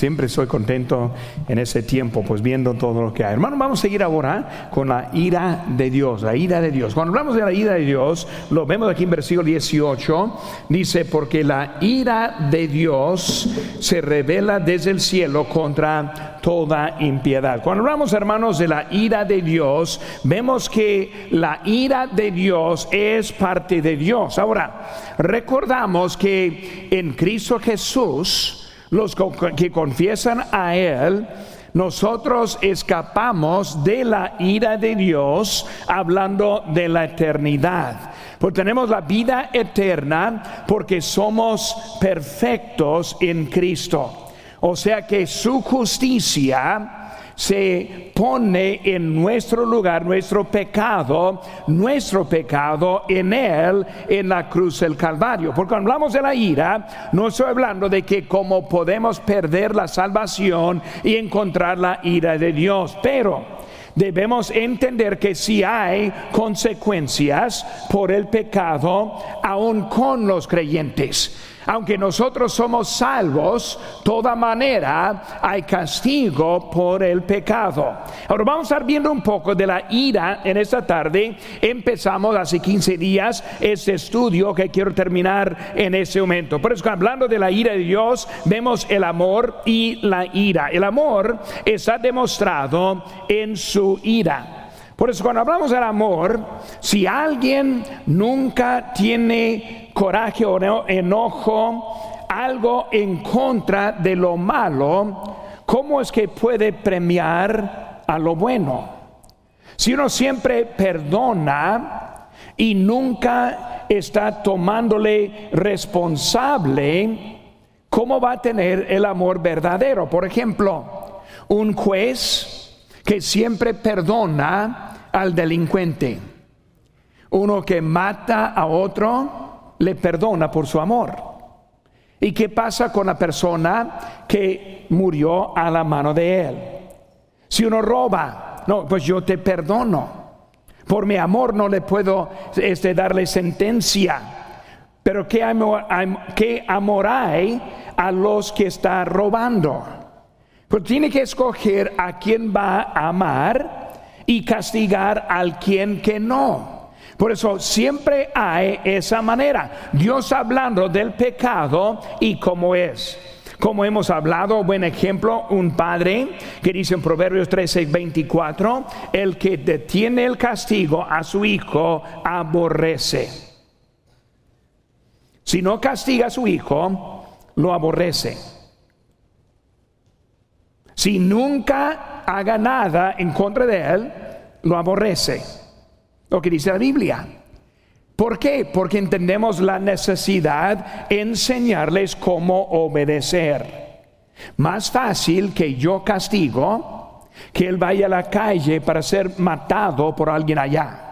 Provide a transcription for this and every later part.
Siempre estoy contento en ese tiempo, pues viendo todo lo que hay. Hermano, vamos a seguir ahora con la ira de Dios, la ira de Dios. Cuando hablamos de la ira de Dios, lo vemos aquí en versículo 18, dice, porque la ira de Dios se revela desde el cielo contra toda impiedad. Cuando hablamos, hermanos, de la ira de Dios, vemos que la ira de Dios es parte de Dios. Ahora, recordamos que en Cristo Jesús, los que confiesan a Él, nosotros escapamos de la ira de Dios hablando de la eternidad. Porque tenemos la vida eterna porque somos perfectos en Cristo. O sea que su justicia se pone en nuestro lugar nuestro pecado, nuestro pecado en Él, en la cruz del Calvario. Porque cuando hablamos de la ira, no estoy hablando de que como podemos perder la salvación y encontrar la ira de Dios, pero debemos entender que si hay consecuencias por el pecado, aún con los creyentes aunque nosotros somos salvos, toda manera hay castigo por el pecado. Ahora vamos a estar viendo un poco de la ira en esta tarde. Empezamos hace 15 días este estudio que quiero terminar en este momento. Por eso hablando de la ira de Dios, vemos el amor y la ira. El amor está demostrado en su ira. Por eso cuando hablamos del amor, si alguien nunca tiene coraje o enojo, algo en contra de lo malo, ¿cómo es que puede premiar a lo bueno? Si uno siempre perdona y nunca está tomándole responsable, ¿cómo va a tener el amor verdadero? Por ejemplo, un juez que siempre perdona al delincuente. Uno que mata a otro le perdona por su amor. ¿Y qué pasa con la persona que murió a la mano de él? Si uno roba, no, pues yo te perdono. Por mi amor no le puedo este, darle sentencia. Pero ¿qué amor, hay a los que está robando? Pues tiene que escoger a quién va a amar y castigar al quien que no. Por eso siempre hay esa manera. Dios hablando del pecado y cómo es. Como hemos hablado, buen ejemplo, un padre que dice en Proverbios 13, 24, el que detiene el castigo a su hijo aborrece. Si no castiga a su hijo, lo aborrece. Si nunca haga nada en contra de él, lo aborrece. Lo que dice la Biblia. ¿Por qué? Porque entendemos la necesidad de enseñarles cómo obedecer. Más fácil que yo castigo que él vaya a la calle para ser matado por alguien allá.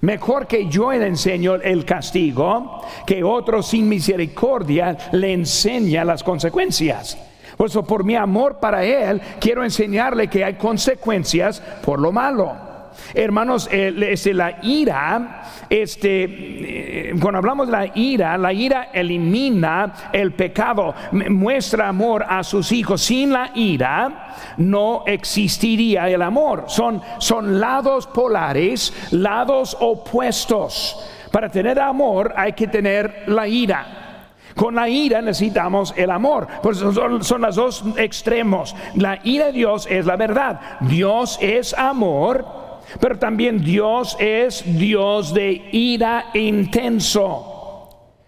Mejor que yo le enseño el castigo, que otro sin misericordia le enseña las consecuencias. Por eso, por mi amor para Él, quiero enseñarle que hay consecuencias por lo malo. Hermanos, este, la ira, este, eh, cuando hablamos de la ira, la ira elimina el pecado, muestra amor a sus hijos. Sin la ira no existiría el amor. Son, son lados polares, lados opuestos. Para tener amor hay que tener la ira. Con la ira necesitamos el amor. Son, son los dos extremos. La ira de Dios es la verdad. Dios es amor, pero también Dios es Dios de ira intenso.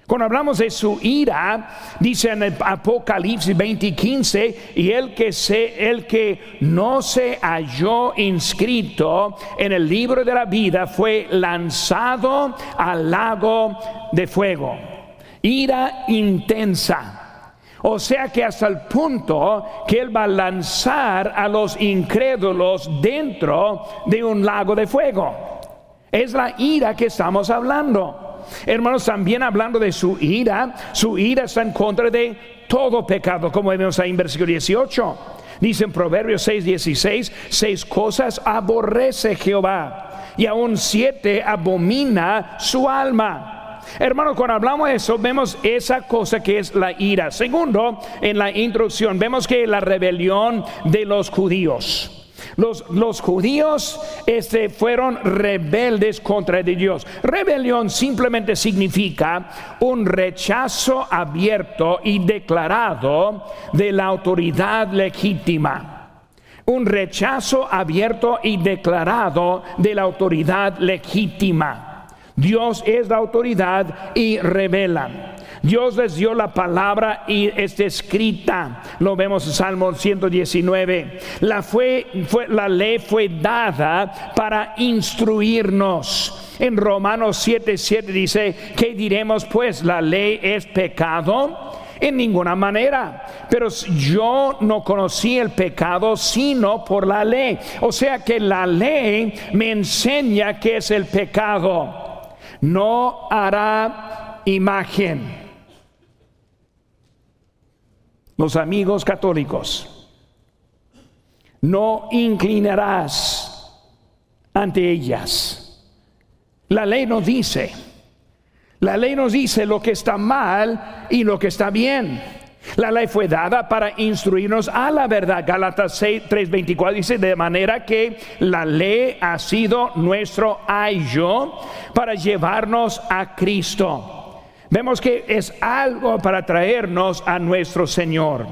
Cuando hablamos de su ira, dice en el Apocalipsis 20:15, y el que se, el que no se halló inscrito en el libro de la vida fue lanzado al lago de fuego ira intensa. O sea que hasta el punto que Él va a lanzar a los incrédulos dentro de un lago de fuego. Es la ira que estamos hablando. Hermanos, también hablando de su ira, su ira está en contra de todo pecado, como vemos ahí en versículo 18. Dice en Proverbios 6, 16, seis cosas aborrece Jehová y aún siete abomina su alma Hermanos, cuando hablamos de eso, vemos esa cosa que es la ira. Segundo, en la introducción, vemos que la rebelión de los judíos. Los, judíos este, fueron rebeldes contra Dios. Rebelión simplemente significa un rechazo abierto y declarado de la autoridad legítima un rechazo abierto y declarado de la autoridad legítima. Dios es la autoridad y revela. Dios les dio la palabra y está escrita. Lo vemos en Salmo 119. La, fue, fue, la ley fue dada para instruirnos. En Romanos 7, 7 dice, ¿qué diremos pues? ¿La ley es pecado? En ninguna manera. Pero yo no conocí el pecado sino por la ley. O sea que la ley me enseña qué es el pecado. No hará imagen. Los amigos católicos. No inclinarás ante ellas. La ley nos dice la ley nos dice lo que está mal y lo que está bien. La ley fue dada para instruirnos a la verdad. Gálatas 3:24 dice, de manera que la ley ha sido nuestro ayo para llevarnos a Cristo. Vemos que es algo para traernos a nuestro Señor.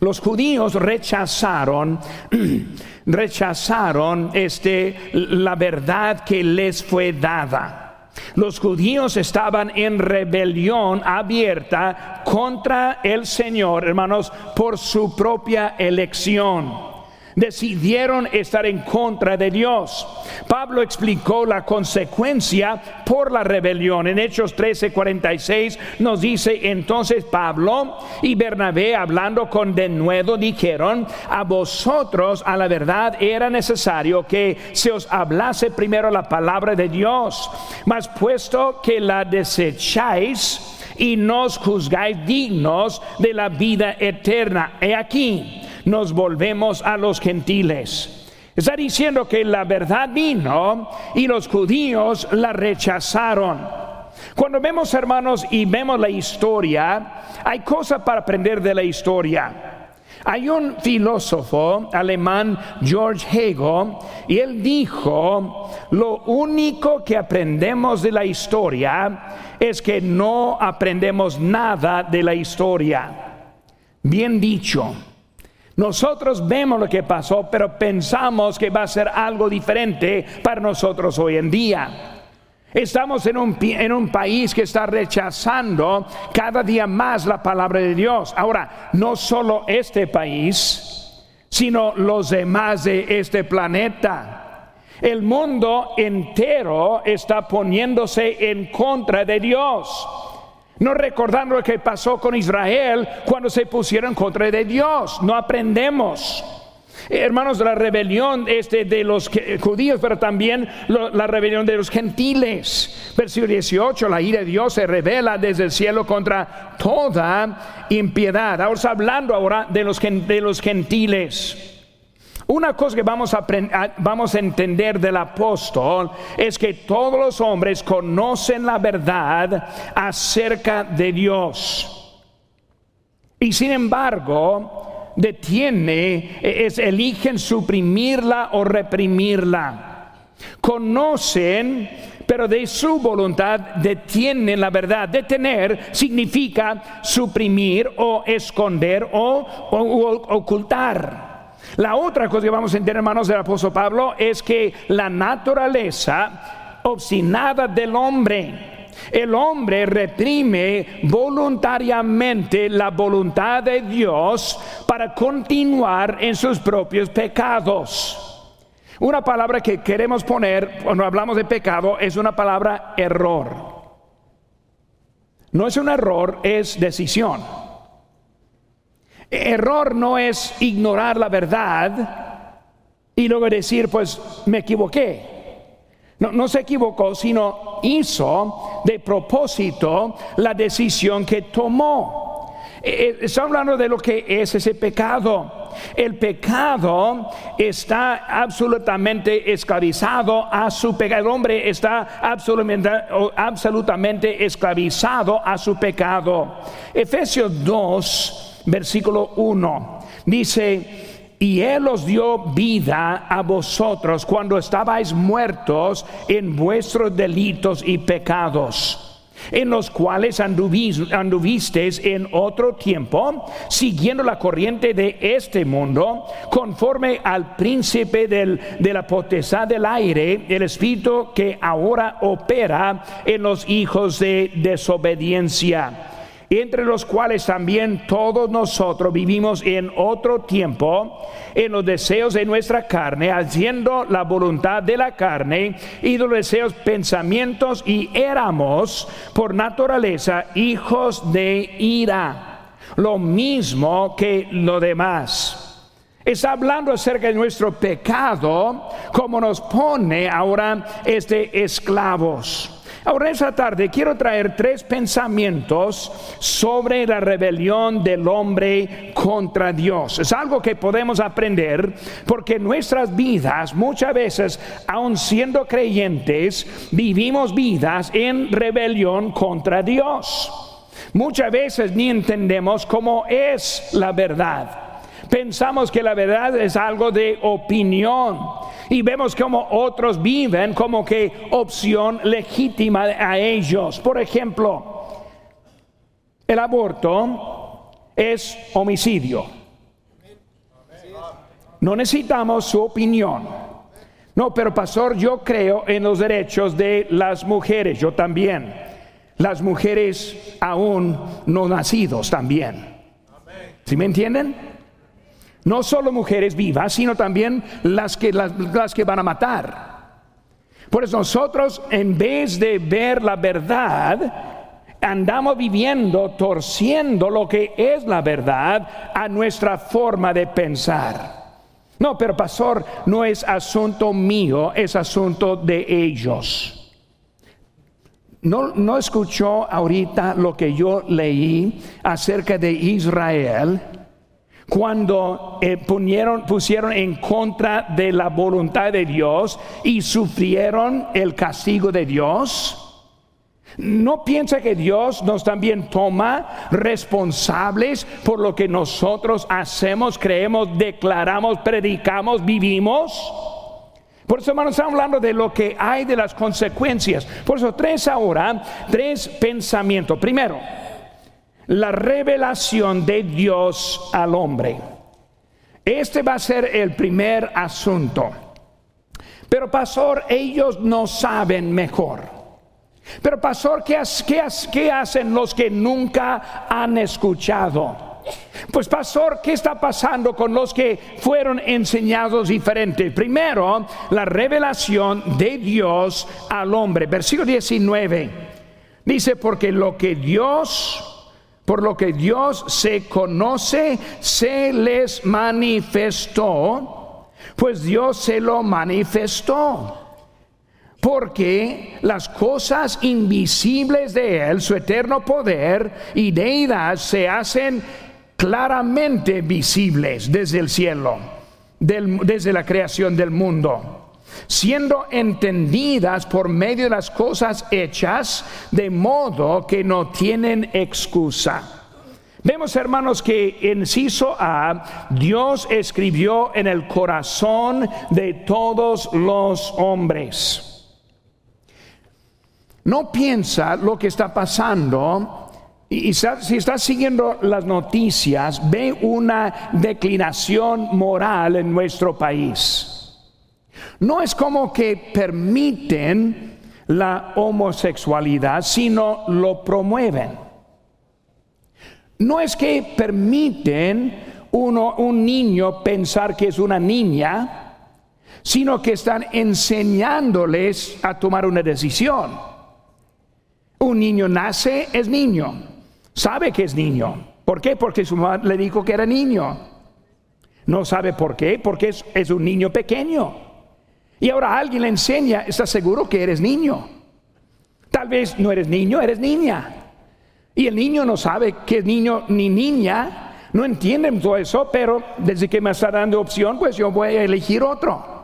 Los judíos rechazaron, rechazaron este, la verdad que les fue dada. Los judíos estaban en rebelión abierta contra el Señor, hermanos, por su propia elección decidieron estar en contra de Dios. Pablo explicó la consecuencia por la rebelión. En Hechos 13:46 nos dice entonces Pablo y Bernabé hablando con denuedo dijeron, a vosotros a la verdad era necesario que se os hablase primero la palabra de Dios, mas puesto que la desecháis, y nos juzgáis dignos de la vida eterna. He aquí, nos volvemos a los gentiles. Está diciendo que la verdad vino y los judíos la rechazaron. Cuando vemos hermanos y vemos la historia, hay cosas para aprender de la historia. Hay un filósofo alemán, George Hegel, y él dijo, lo único que aprendemos de la historia es que no aprendemos nada de la historia. Bien dicho. Nosotros vemos lo que pasó, pero pensamos que va a ser algo diferente para nosotros hoy en día. Estamos en un, en un, país que está rechazando cada día más la palabra de Dios. Ahora, no solo este país, sino los demás de este planeta. El mundo entero está poniéndose en contra de Dios. No recordando lo que pasó con Israel cuando se pusieron contra de Dios. No aprendemos. Hermanos, la rebelión este de los judíos, pero también la rebelión de los gentiles. Versículo 18, la ira de Dios se revela desde el cielo contra toda impiedad. Ahora hablando ahora de los, de los gentiles. Una cosa que vamos a, vamos a entender del apóstol es que todos los hombres conocen la verdad acerca de Dios. Y sin embargo, detiene, es, eligen suprimirla o reprimirla. Conocen, pero de su voluntad detienen la verdad. Detener significa suprimir o esconder o ocultar. La otra cosa que vamos a entender, hermanos, del apóstol Pablo es que la naturaleza obstinada del hombre, el hombre reprime voluntariamente la voluntad de Dios para continuar en sus propios pecados. Una palabra que queremos poner cuando hablamos de pecado es una palabra error. No es un error, es decisión. Error no es ignorar la verdad y luego decir, pues me equivoqué. No, se equivocó, sino hizo de propósito la decisión que tomó. Eh, eh, está hablando de lo que es ese pecado. El pecado está absolutamente esclavizado a su pecado. El hombre está absolutamente, absolutamente esclavizado a su pecado. Efesios 2, versículo 1, dice, y Él os dio vida a vosotros cuando estabais muertos en vuestros delitos y pecados en los cuales anduvisteis en otro tiempo, siguiendo la corriente de este mundo, conforme al príncipe de la potestad del aire, el espíritu que ahora opera en los hijos de desobediencia entre los cuales también todos nosotros vivimos en otro tiempo, en los deseos de nuestra carne, haciendo la voluntad de la carne y los deseos, pensamientos, y éramos por naturaleza hijos de ira, lo mismo que lo demás. Está hablando acerca de nuestro pecado, como nos pone ahora este esclavos. Ahora, esta tarde quiero traer tres pensamientos sobre la rebelión del hombre contra Dios. Es algo que podemos aprender porque nuestras vidas muchas veces, aun siendo creyentes, vivimos vidas en rebelión contra Dios. Muchas veces ni entendemos cómo es la verdad. Pensamos que la verdad es algo de opinión y vemos como otros viven como que opción legítima a ellos. Por ejemplo, el aborto es homicidio. No necesitamos su opinión. No, pero pastor, yo creo en los derechos de las mujeres, yo también. Las mujeres aún no nacidos también. ¿Sí me entienden? No solo mujeres vivas, sino también las que, las, que van a matar. Por eso nosotros, en vez de ver la verdad, andamos viviendo, torciendo lo que es la verdad a nuestra forma de pensar. No, pero pastor, no es asunto mío, es asunto de ellos. No, no escuchó ahorita lo que yo leí acerca de Israel cuando eh, pusieron en contra de la voluntad de Dios y sufrieron el castigo de Dios? ¿No piensa que Dios nos también toma responsables por lo que nosotros hacemos, creemos, declaramos, predicamos, vivimos? Por eso, hermanos, estamos hablando de lo que hay de las consecuencias. Por eso, tres ahora, tres pensamientos. Primero, la revelación de Dios al hombre. Este va a ser el primer asunto. Pero pastor, ellos no saben mejor. Pero pastor, ¿qué, hacen los que nunca han escuchado? Pues pastor, ¿qué está pasando con los que fueron enseñados diferentes? Primero, la revelación de Dios al hombre. Versículo 19. Dice, porque lo que Dios por lo que Dios se conoce, se les manifestó, pues Dios se lo manifestó. Porque las cosas invisibles de Él, su eterno poder y deidad, se hacen claramente visibles desde el cielo, desde la creación del mundo siendo entendidas por medio de las cosas hechas, de modo que no tienen excusa. Vemos, hermanos, que en Ciso A, Dios escribió en el corazón de todos los hombres. No piensa lo que está pasando y si está siguiendo las noticias, ve una declinación moral en nuestro país. No es como que permiten la homosexualidad, sino lo promueven. No es que permiten uno, un niño pensar que es una niña, sino que están enseñándoles a tomar una decisión. Un niño nace, es niño, sabe que es niño. ¿Por qué? Porque su madre le dijo que era niño. No sabe por qué, porque es, es un niño pequeño. Y ahora alguien le enseña, ¿estás seguro que eres niño? Tal vez no eres niño, eres niña. Y el niño no sabe que niño ni niña, no entienden todo eso, pero desde que me está dando opción, pues yo voy a elegir otro.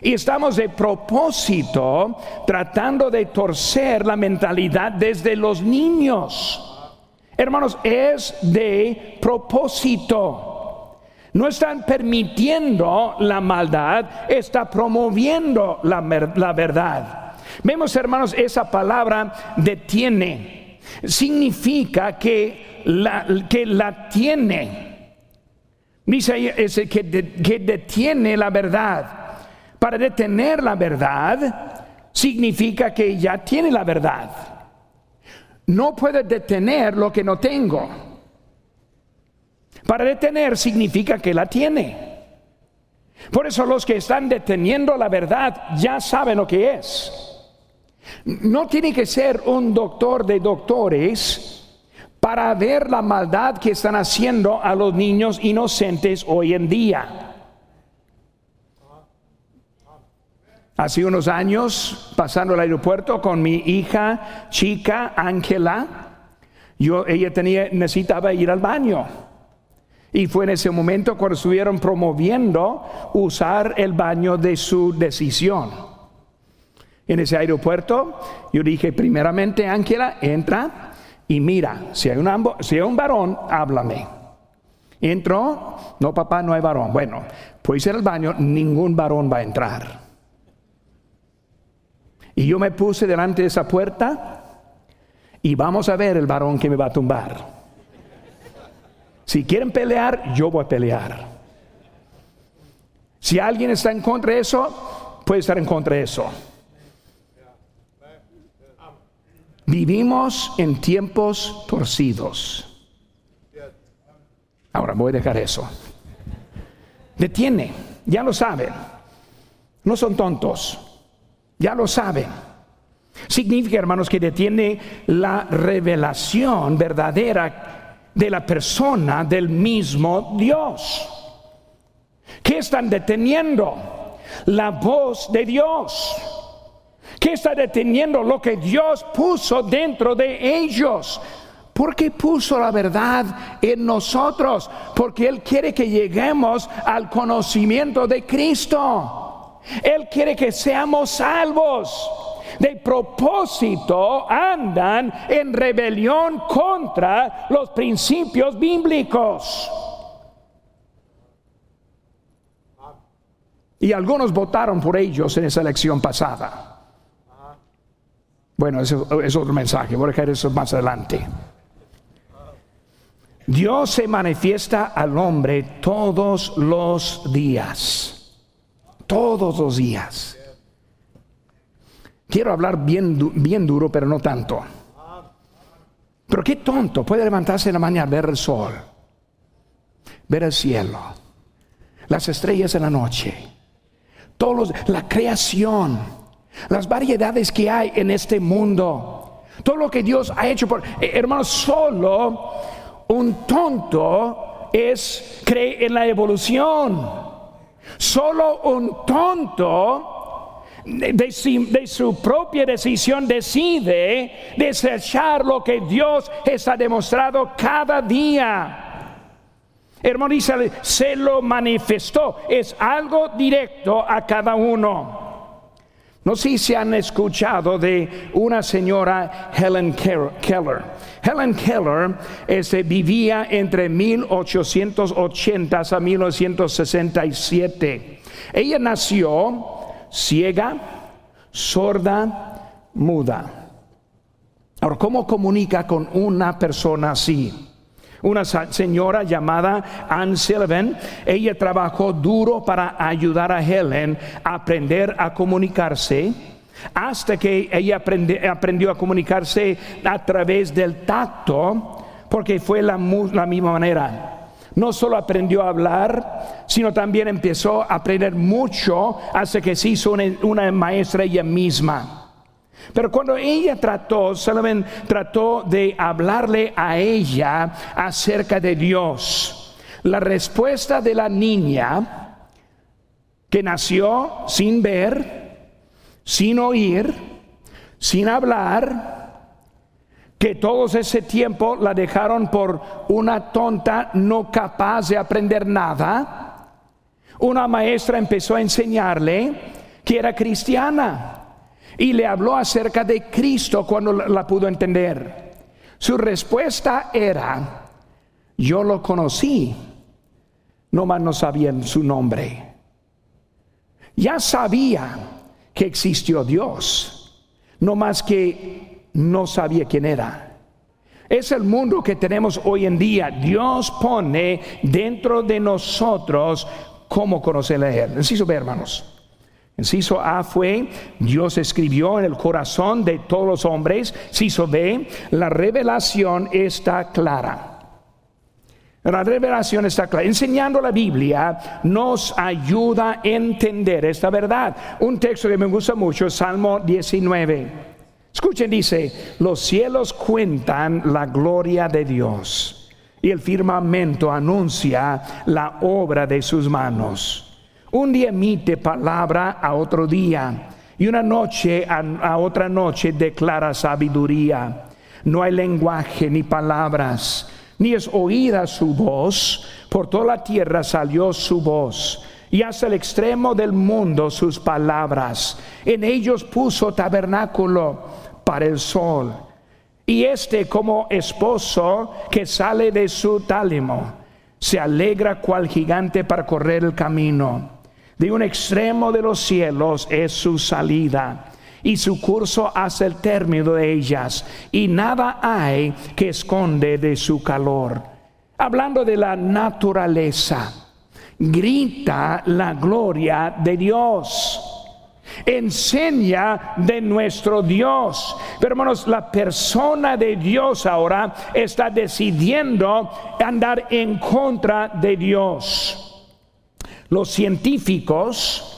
Y estamos de propósito tratando de torcer la mentalidad desde los niños. Hermanos, es de propósito. No están permitiendo la maldad, está promoviendo la, la verdad. Vemos, hermanos, esa palabra detiene. Significa que la, que la tiene. Dice que, que detiene la verdad. Para detener la verdad significa que ya tiene la verdad. No puede detener lo que no tengo. Para detener significa que la tiene. Por eso los que están deteniendo la verdad ya saben lo que es. No tiene que ser un doctor de doctores para ver la maldad que están haciendo a los niños inocentes hoy en día. Hace unos años, pasando el aeropuerto con mi hija chica, Ángela, yo, ella tenía, necesitaba ir al baño. Y fue en ese momento cuando estuvieron promoviendo usar el baño de su decisión. En ese aeropuerto, yo dije, primeramente, Ángela, entra y mira, si hay, un, si hay un varón, háblame. Entró, no papá, no hay varón. Bueno, pues ir al baño, ningún varón va a entrar. Y yo me puse delante de esa puerta y vamos a ver el varón que me va a tumbar. Si quieren pelear, yo voy a pelear. Si alguien está en contra de eso, puede estar en contra de eso. Vivimos en tiempos torcidos. Ahora voy a dejar eso. Detiene, ya lo saben. No son tontos. Ya lo saben. Significa, hermanos, que detiene la revelación verdadera de la persona del mismo Dios. ¿Qué están deteniendo? La voz de Dios. ¿Qué está deteniendo lo que Dios puso dentro de ellos? Porque puso la verdad en nosotros, porque Él quiere que lleguemos al conocimiento de Cristo. Él quiere que seamos salvos. De propósito andan en rebelión contra los principios bíblicos. Y algunos votaron por ellos en esa elección pasada. Bueno, eso es otro mensaje, voy a dejar eso más adelante. Dios se manifiesta al hombre todos los días todos los días. Quiero hablar bien, bien duro, pero no tanto. Pero qué tonto puede levantarse en la mañana, ver el sol, ver el cielo, las estrellas en la noche, todos la creación, las variedades que hay en este mundo, todo lo que Dios ha hecho por eh, solo un tonto es cree en la evolución. Solo un tonto de, su propia decisión decide desechar lo que Dios está demostrado cada día. Hermano, se lo manifestó. Es algo directo a cada uno. No sé si han escuchado de una señora Helen Keller. Helen Keller este, vivía entre 1880 a 1967. Ella nació ciega, sorda, muda. Ahora, ¿cómo comunica con una persona así? una señora llamada Anne Sullivan. Ella trabajó duro para ayudar a Helen a aprender a comunicarse hasta que ella aprendió a comunicarse a través del tacto, porque fue la, misma manera. No solo aprendió a hablar, sino también empezó a aprender mucho hasta que se hizo una maestra ella misma. Pero cuando ella trató, Sullivan trató de hablarle a ella acerca de Dios. La respuesta de la niña que nació sin ver, sin oír, sin hablar, que todos ese tiempo la dejaron por una tonta no capaz de aprender nada. Una maestra empezó a enseñarle que era cristiana y le habló acerca de Cristo cuando la pudo entender. Su respuesta era, yo lo conocí, nomás no sabían su nombre. Ya sabía que existió Dios, no más que no sabía quién era. Es el mundo que tenemos hoy en día. Dios pone dentro de nosotros cómo conocerle a Él. Necesito ver, hermanos. Inciso A fue, Dios escribió en el corazón de todos los hombres. Inciso B, la revelación está clara. La revelación está clara. Enseñando la Biblia nos ayuda a entender esta verdad. Un texto que me gusta mucho, Salmo 19. Escuchen, dice, los cielos cuentan la gloria de Dios y el firmamento anuncia la obra de sus manos. Un día emite palabra a otro día y una noche a, otra noche declara sabiduría. No hay lenguaje ni palabras, ni es oída su voz. Por toda la tierra salió su voz y hasta el extremo del mundo sus palabras. En ellos puso tabernáculo para el sol. Y este como esposo que sale de su tálamo, se alegra cual gigante para correr el camino. De un extremo de los cielos es su salida y su curso hacia el término de ellas, y nada hay que esconde de su calor. Hablando de la naturaleza, grita la gloria de Dios. Enseña de nuestro Dios. Pero hermanos, la persona de Dios ahora está decidiendo andar en contra de Dios. Los científicos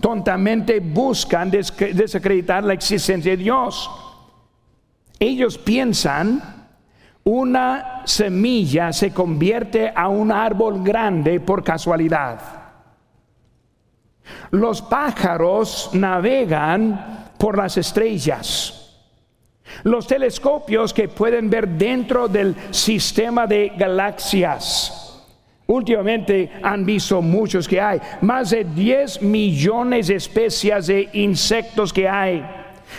tontamente buscan desacreditar la existencia de Dios. Ellos piensan una semilla se convierte a un árbol grande por casualidad. Los pájaros navegan por las estrellas. Los telescopios que pueden ver dentro del sistema de galaxias Últimamente han visto muchos que hay, más de 10 millones de especies de insectos que hay.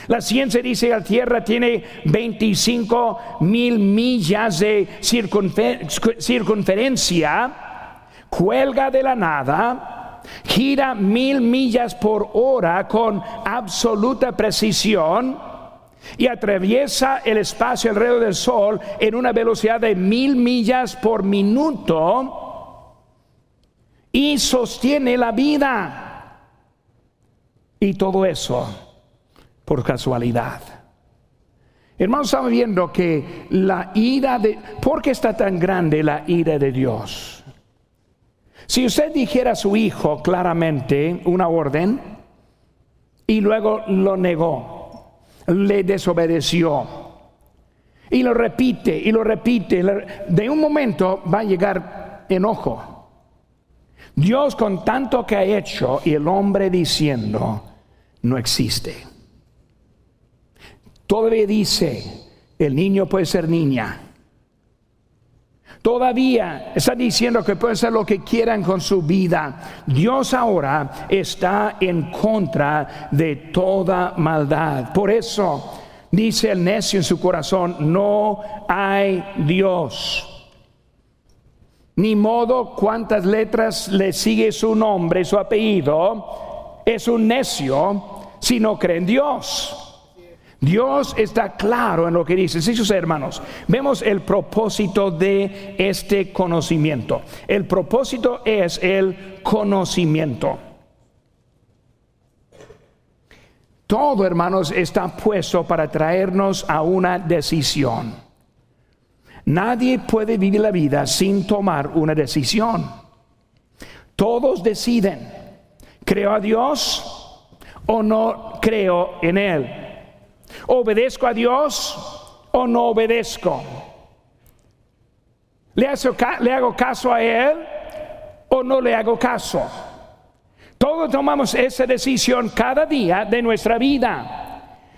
La ciencia dice que la Tierra tiene 25 mil millas de circunferencia, cuelga de la nada, gira mil millas por hora con absoluta precisión y atraviesa el espacio alrededor del Sol en una velocidad de mil millas por minuto y sostiene la vida. Y todo eso por casualidad. Hermanos, estamos viendo que la ira de... ¿Por qué está tan grande la ira de Dios? Si usted dijera a su hijo claramente una orden y luego lo negó, le desobedeció y lo repite y lo repite, de un momento va a llegar enojo Dios con tanto que ha hecho y el hombre diciendo, no existe. Todavía dice, el niño puede ser niña. Todavía está diciendo que puede ser lo que quieran con su vida. Dios ahora está en contra de toda maldad. Por eso dice el necio en su corazón, no hay Dios. Ni modo cuántas letras le sigue su nombre, su apellido, es un necio si no cree en Dios. Dios está claro en lo que dice. Sí, sus hermanos, vemos el propósito de este conocimiento. El propósito es el conocimiento. Todo, hermanos, está puesto para traernos a una decisión. Nadie puede vivir la vida sin tomar una decisión. Todos deciden, ¿creo a Dios o no creo en Él? ¿Obedezco a Dios o no obedezco? ¿Le, hago caso a Él o no le hago caso? Todos tomamos esa decisión cada día de nuestra vida.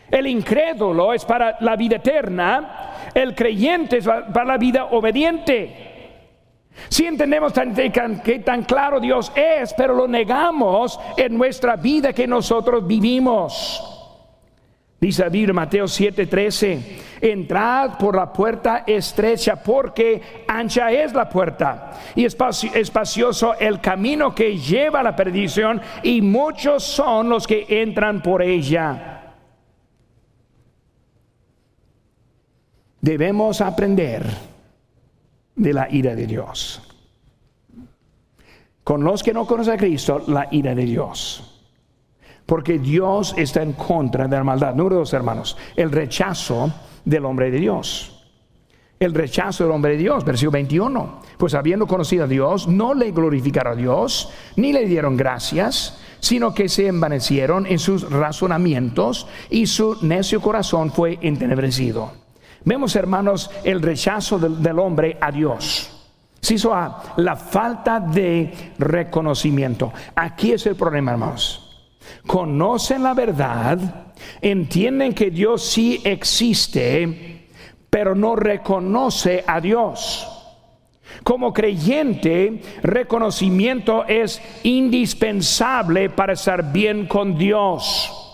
El incrédulo es para la vida eterna el creyente es para la vida obediente. Si entendemos tan, que tan claro Dios es, pero lo negamos en nuestra vida que nosotros vivimos. Dice Biblia, Mateo 7:13, entrad por la puerta estrecha, porque ancha es la puerta y espacioso el camino que lleva a la perdición, y muchos son los que entran por ella. Debemos aprender de la ira de Dios. Con los que no conocen a Cristo, la ira de Dios. Porque Dios está en contra de la maldad. Número dos, hermanos, el rechazo del hombre de Dios. El rechazo del hombre de Dios, versículo 21. Pues habiendo conocido a Dios, no le glorificaron a Dios, ni le dieron gracias, sino que se envanecieron en sus razonamientos y su necio corazón fue entenebrecido. Vemos, hermanos, el rechazo del, hombre a Dios. Hizo a la falta de reconocimiento. Aquí es el problema, hermanos conocen la verdad, entienden que Dios sí existe, pero no reconoce a Dios. Como creyente, reconocimiento es indispensable para estar bien con Dios.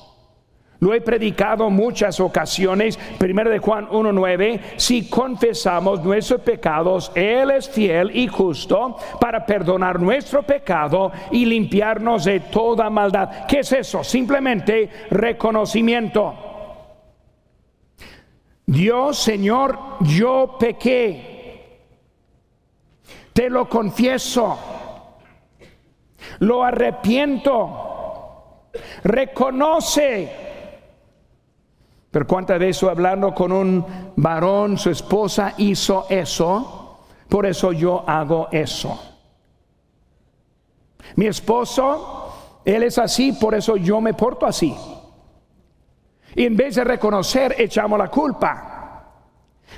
Lo he predicado muchas ocasiones. Primero de Juan 1.9, si confesamos nuestros pecados, Él es fiel y justo para perdonar nuestro pecado y limpiarnos de toda maldad. ¿Qué es eso? Simplemente reconocimiento. Dios, Señor, yo pequé. Te lo confieso. Lo arrepiento. Reconoce pero cuántas veces hablando con un varón, su esposa hizo eso, por eso yo hago eso. Mi esposo, él es así, por eso yo me porto así. Y en vez de reconocer, echamos la culpa.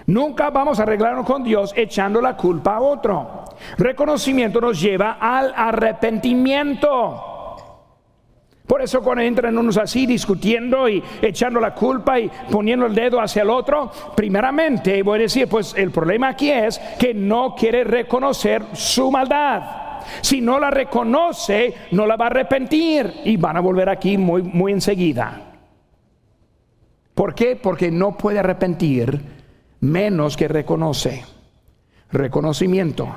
Nunca vamos a arreglarnos con Dios echando la culpa a otro. Reconocimiento nos lleva al arrepentimiento. Por eso cuando entran unos así discutiendo y echando la culpa y poniendo el dedo hacia el otro, primeramente voy a decir, pues el problema aquí es que no quiere reconocer su maldad. Si no la reconoce, no la va a arrepentir y van a volver aquí muy, muy enseguida. ¿Por qué? Porque no puede arrepentir menos que reconoce. Reconocimiento.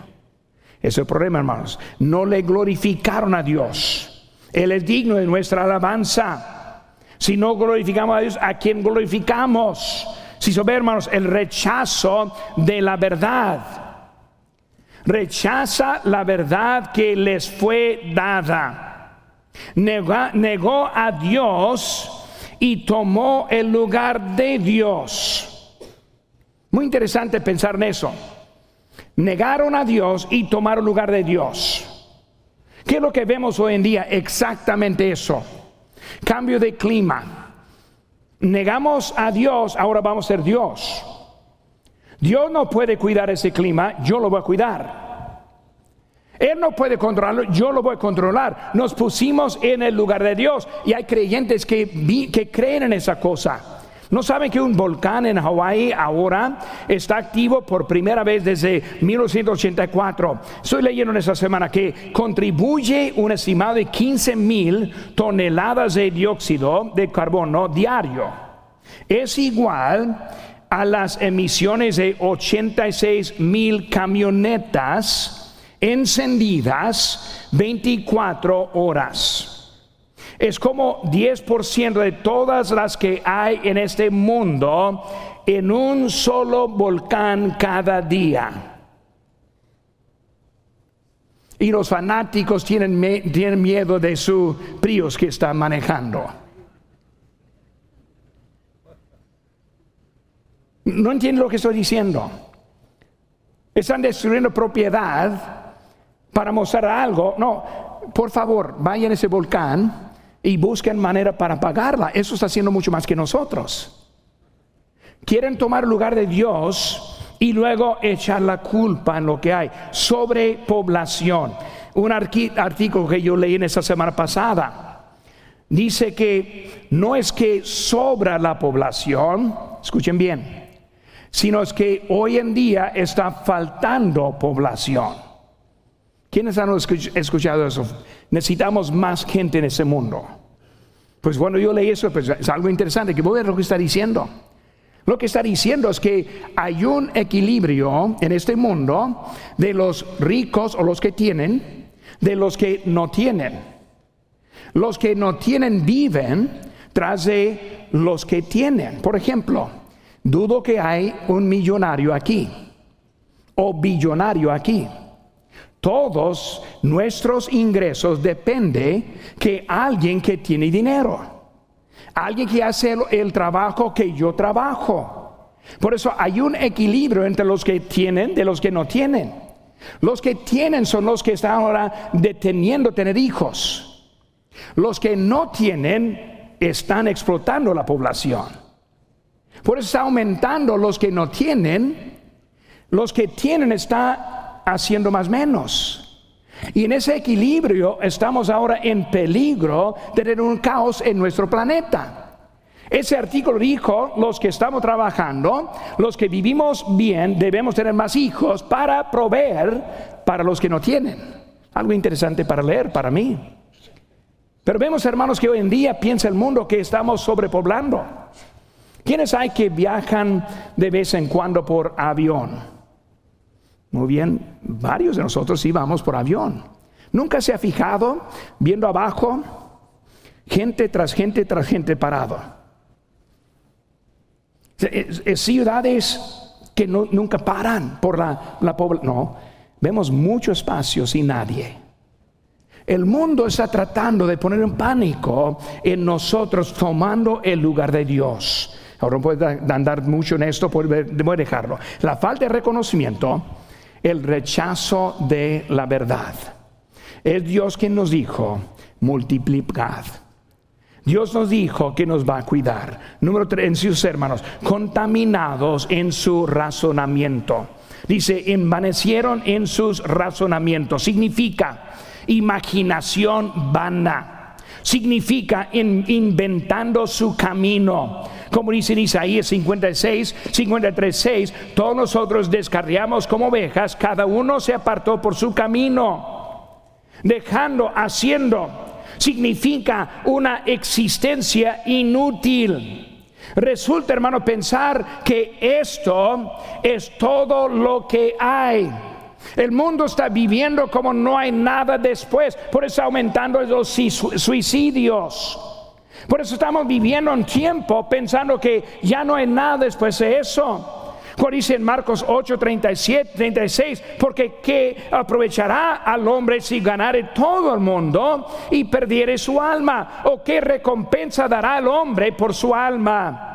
Ese es el problema, hermanos. No le glorificaron a Dios él es digno de nuestra alabanza. Si no glorificamos a Dios, ¿a quién glorificamos? Si son hermanos, el rechazo de la verdad. Rechaza la verdad que les fue dada. negó a Dios y tomó el lugar de Dios. Muy interesante pensar en eso. Negaron a Dios y tomaron lugar de Dios. ¿Qué es lo que vemos hoy en día? Exactamente eso. Cambio de clima. Negamos a Dios, ahora vamos a ser Dios. Dios no puede cuidar ese clima, yo lo voy a cuidar. Él no puede controlarlo, yo lo voy a controlar. Nos pusimos en el lugar de Dios y hay creyentes que, que creen en esa cosa. ¿No saben que un volcán en Hawái ahora está activo por primera vez desde 1984? Estoy leyendo en esta semana que contribuye un estimado de 15 mil toneladas de dióxido de carbono diario. Es igual a las emisiones de 86 mil camionetas encendidas 24 horas. Es como 10% de todas las que hay en este mundo en un solo volcán cada día. Y los fanáticos tienen, tienen miedo de su Prius que están manejando. No entiendo lo que estoy diciendo. Están destruyendo propiedad para mostrar algo. No, por favor, vayan a ese volcán y busquen manera para pagarla. Eso está haciendo mucho más que nosotros. Quieren tomar lugar de Dios y luego echar la culpa en lo que hay. Sobrepoblación. Un artículo que yo leí en esa semana pasada dice que no es que sobra la población, escuchen bien, sino es que hoy en día está faltando población. ¿Quiénes han escuchado eso? Necesitamos más gente en ese mundo. Pues bueno, yo leí eso, pues es algo interesante, que voy a ver lo que está diciendo. Lo que está diciendo es que hay un equilibrio en este mundo de los ricos o los que tienen, de los que no tienen. Los que no tienen viven tras de los que tienen. Por ejemplo, dudo que hay un millonario aquí o billonario aquí. Todos nuestros ingresos depende que alguien que tiene dinero alguien que hace el, trabajo que yo trabajo. Por eso hay un equilibrio entre los que tienen de los que no tienen. Los que tienen son los que están ahora deteniendo tener hijos. Los que no tienen están explotando la población. Por eso está aumentando los que no tienen. Los que tienen está haciendo más menos. Y en ese equilibrio estamos ahora en peligro de tener un caos en nuestro planeta. Ese artículo dijo, los que estamos trabajando, los que vivimos bien, debemos tener más hijos para proveer para los que no tienen. Algo interesante para leer para mí. Pero vemos, hermanos, que hoy en día piensa el mundo que estamos sobrepoblando. ¿Quiénes hay que viajan de vez en cuando por avión? Muy bien, varios de nosotros íbamos por avión. ¿Nunca se ha fijado viendo abajo gente tras gente tras gente parado? Es, ciudades que nunca paran por la, la población. No, vemos mucho espacio sin nadie. El mundo está tratando de poner en pánico en nosotros tomando el lugar de Dios. Ahora no puedo andar mucho en esto, voy a dejarlo. La falta de reconocimiento el rechazo de la verdad. Es Dios quien nos dijo, multiplicad. Dios nos dijo que nos va a cuidar. Número tres, en sus hermanos, contaminados en su razonamiento. Dice, envanecieron en sus razonamientos. Significa imaginación vana. Significa inventando su camino como dice en Isaías 56, 53, 6, todos nosotros descarriamos como ovejas, cada uno se apartó por su camino, dejando, haciendo, significa una existencia inútil. Resulta, hermano, pensar que esto es todo lo que hay. El mundo está viviendo como no hay nada después, por eso aumentando los suicidios. Por eso estamos viviendo un tiempo pensando que ya no hay nada después de eso. Como dice en Marcos 8, 37, 36, porque ¿qué aprovechará al hombre si ganare todo el mundo y perdiere su alma? ¿O qué recompensa dará al hombre por su alma?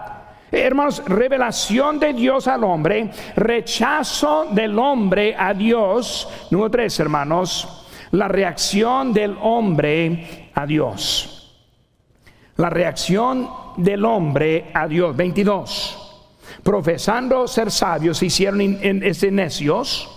Hermanos, revelación de Dios al hombre, rechazo del hombre a Dios. Número tres, hermanos, la reacción del hombre a Dios. La reacción del hombre a Dios. 22. Profesando ser sabios, se hicieron en, este necios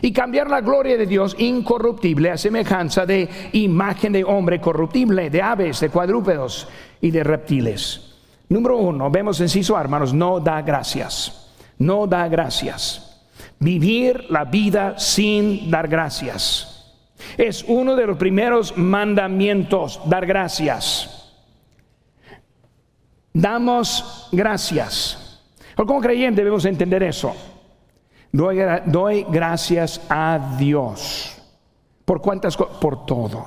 y cambiar la gloria de Dios incorruptible a semejanza de imagen de hombre corruptible, de aves, de cuadrúpedos y de reptiles. Número uno, vemos en sí, hermanos, no da gracias. No da gracias. Vivir la vida sin dar gracias. Es uno de los primeros mandamientos, dar gracias damos gracias. Como creyente debemos entender eso. Doy, gracias a Dios. ¿Por cuántas cosas? Por todo.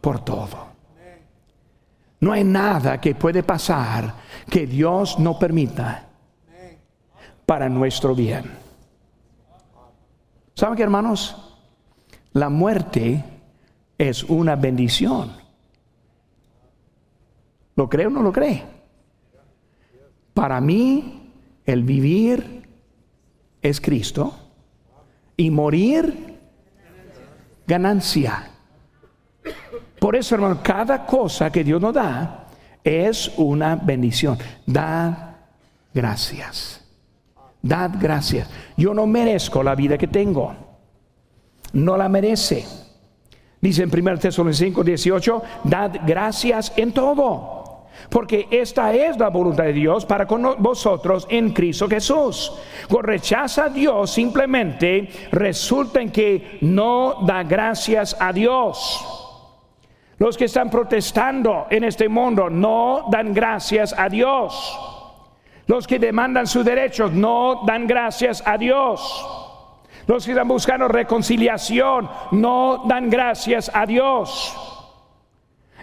Por todo. No hay nada que puede pasar que Dios no permita para nuestro bien. ¿Saben qué, hermanos? La muerte es una bendición. ¿Lo cree o no lo cree? Para mí, el vivir es Cristo y morir ganancia. Por eso, hermano, cada cosa que Dios nos da es una bendición. Dad gracias. Dad gracias. Yo no merezco la vida que tengo. No la merece. Dice en 1 Tesalonicenses 5, 18, dad gracias en todo porque esta es la voluntad de Dios para con vosotros en Cristo Jesús. Cuando rechaza a Dios, simplemente resulta en que no da gracias a Dios. Los que están protestando en este mundo no dan gracias a Dios. Los que demandan sus derechos no dan gracias a Dios. Los que están buscando reconciliación no dan gracias a Dios.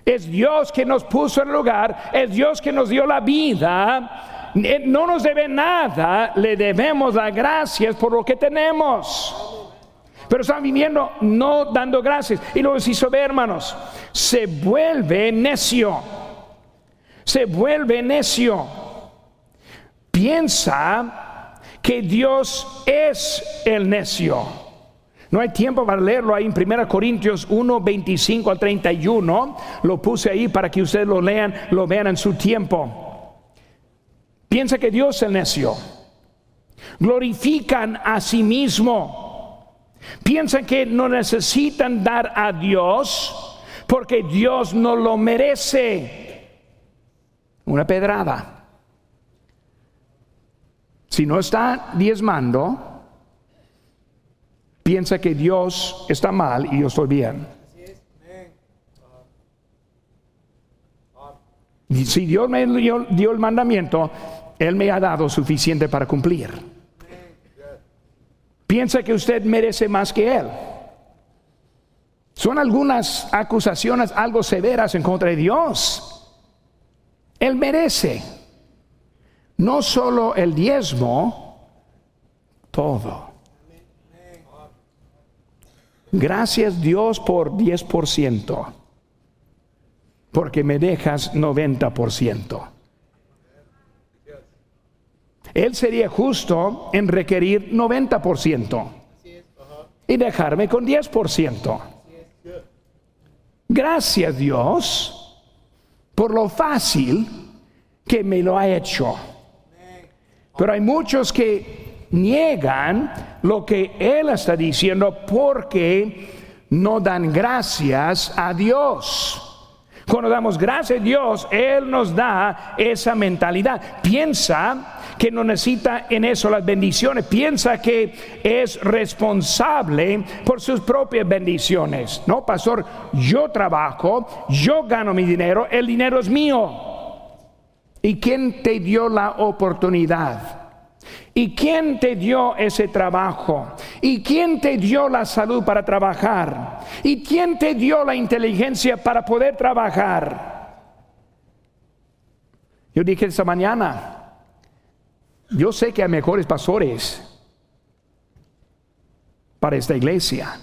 Es Dios que nos puso en el lugar, es Dios que nos dio la vida. Eh, no nos debe nada, le debemos las gracias por lo que tenemos. Pero están viviendo no dando gracias. Y luego si ve, hermanos, se vuelve necio. Se vuelve necio. Piensa que Dios es el necio. No hay tiempo para leerlo ahí en 1 Corintios 1, 25 al 31. Lo puse ahí para que ustedes lo lean, lo vean en su tiempo. Piensa que Dios es el necio. Glorifican a sí mismo. Piensan que no necesitan dar a Dios porque Dios no lo merece. Una pedrada. Si no está diezmando, piensa que Dios está mal y yo estoy bien. si Dios me dio, dio, el mandamiento, Él me ha dado suficiente para cumplir. Piensa que usted merece más que Él. Son algunas acusaciones algo severas en contra de Dios. Él merece no solo el diezmo, todo. Gracias Dios por 10%, porque me dejas 90%. Él sería justo en requerir 90% y dejarme con 10%. Gracias Dios por lo fácil que me lo ha hecho. Pero hay muchos que niegan lo que Él está diciendo porque no dan gracias a Dios. Cuando damos gracias a Dios, Él nos da esa mentalidad. Piensa que no necesita en eso las bendiciones. Piensa que es responsable por sus propias bendiciones. No, pastor, yo trabajo, yo gano mi dinero, el dinero es mío. ¿Y quién te dio la oportunidad? ¿Y quién te dio ese trabajo? ¿Y quién te dio la salud para trabajar? ¿Y quién te dio la inteligencia para poder trabajar? Yo dije esta mañana, yo sé que hay mejores pastores para esta iglesia.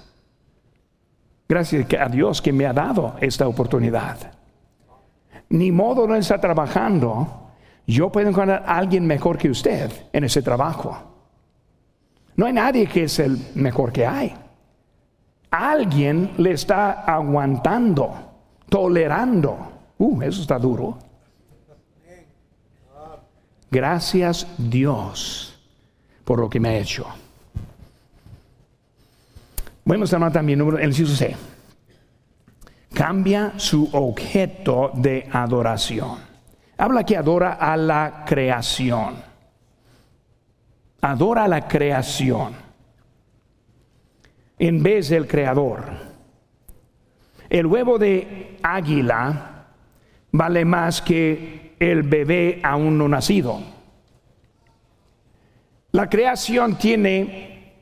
Gracias a Dios que me ha dado esta oportunidad. Ni modo no está trabajando yo puedo encontrar a alguien mejor que usted en ese trabajo. No hay nadie que es el mejor que hay. Alguien le está aguantando, tolerando. Uh, eso está duro. Gracias Dios por lo que me ha hecho. Vamos a también el inciso C. Cambia su objeto de adoración. Habla que adora a la creación. Adora a la creación en vez del creador. El huevo de águila vale más que el bebé aún no nacido. La creación tiene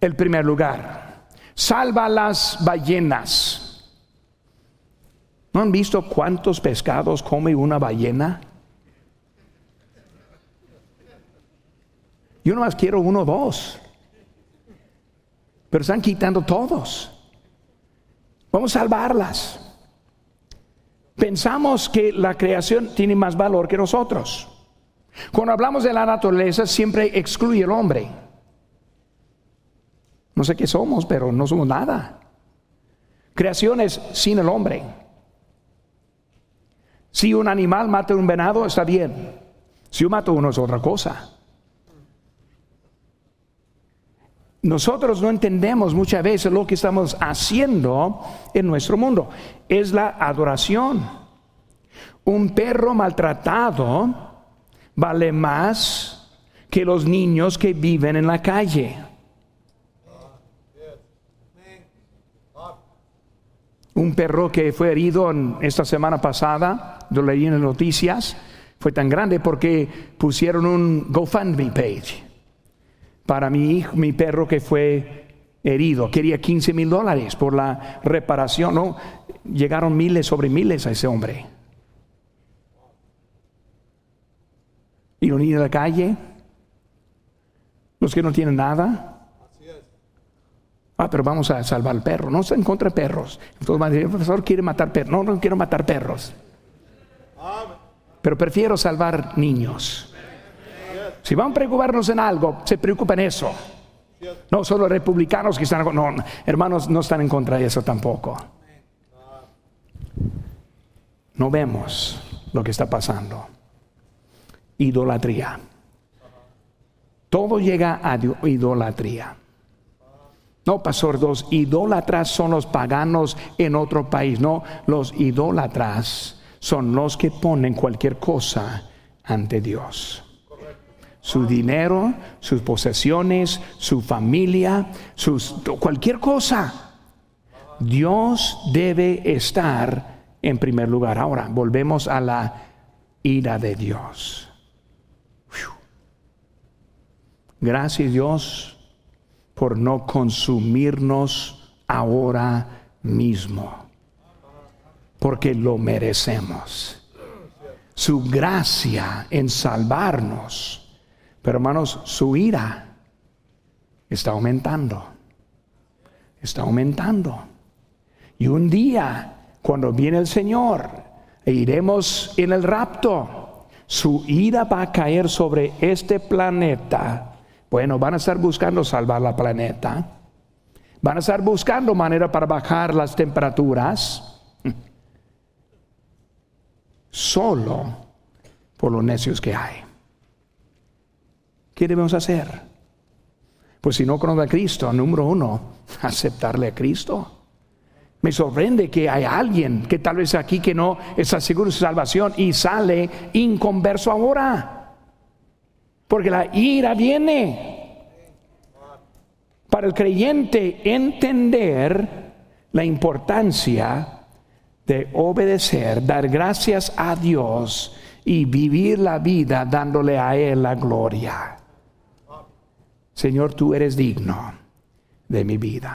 el primer lugar. Salva las ballenas ¿No han visto cuántos pescados come una ballena? Yo no más quiero uno o dos. Pero están quitando todos. Vamos a salvarlas. Pensamos que la creación tiene más valor que nosotros. Cuando hablamos de la naturaleza siempre excluye el hombre. No sé qué somos, pero no somos nada. Creaciones sin el hombre. Si un animal mata un venado, está bien. Si yo mato uno es otra cosa. Nosotros no entendemos muchas veces lo que estamos haciendo en nuestro mundo. Es la adoración. Un perro maltratado vale más que los niños que viven en la calle. Un perro que fue herido esta semana pasada, lo leí en las noticias, fue tan grande porque pusieron un GoFundMe page para mi hijo, mi perro que fue herido. Quería 15 mil dólares por la reparación. No, llegaron miles sobre miles a ese hombre. Y los niños de la calle, los que no tienen nada. Ah, pero vamos a salvar al perro. No está en de perros. Entonces el profesor quiere matar perros. No, no quiero matar perros. Pero prefiero salvar niños. Si van a preocuparnos en algo, se preocupen en eso. No solo republicanos que están, no, hermanos no están en contra de eso tampoco. No vemos lo que está pasando. Idolatría. Todo llega a idolatría. No, pastor, dos idólatras son los paganos en otro país. No, los idólatras son los que ponen cualquier cosa ante Dios su dinero, sus posesiones, su familia, sus, cualquier cosa. Dios debe estar en primer lugar. Ahora, volvemos a la ira de Dios. Gracias Dios por no consumirnos ahora mismo, porque lo merecemos. Su gracia en salvarnos pero hermanos, su ira está aumentando. Está aumentando. Y un día, cuando viene el Señor, e iremos en el rapto, su ira va a caer sobre este planeta. Bueno, van a estar buscando salvar la planeta. Van a estar buscando manera para bajar las temperaturas. Solo por los necios que hay. ¿Qué debemos hacer? Pues si no conoce a Cristo, número uno, aceptarle a Cristo. Me sorprende que hay alguien que tal vez aquí que no está seguro de su salvación y sale inconverso ahora. Porque la ira viene. Para el creyente entender la importancia de obedecer, dar gracias a Dios y vivir la vida dándole a Él la gloria. Señor, tú eres digno de mi vida.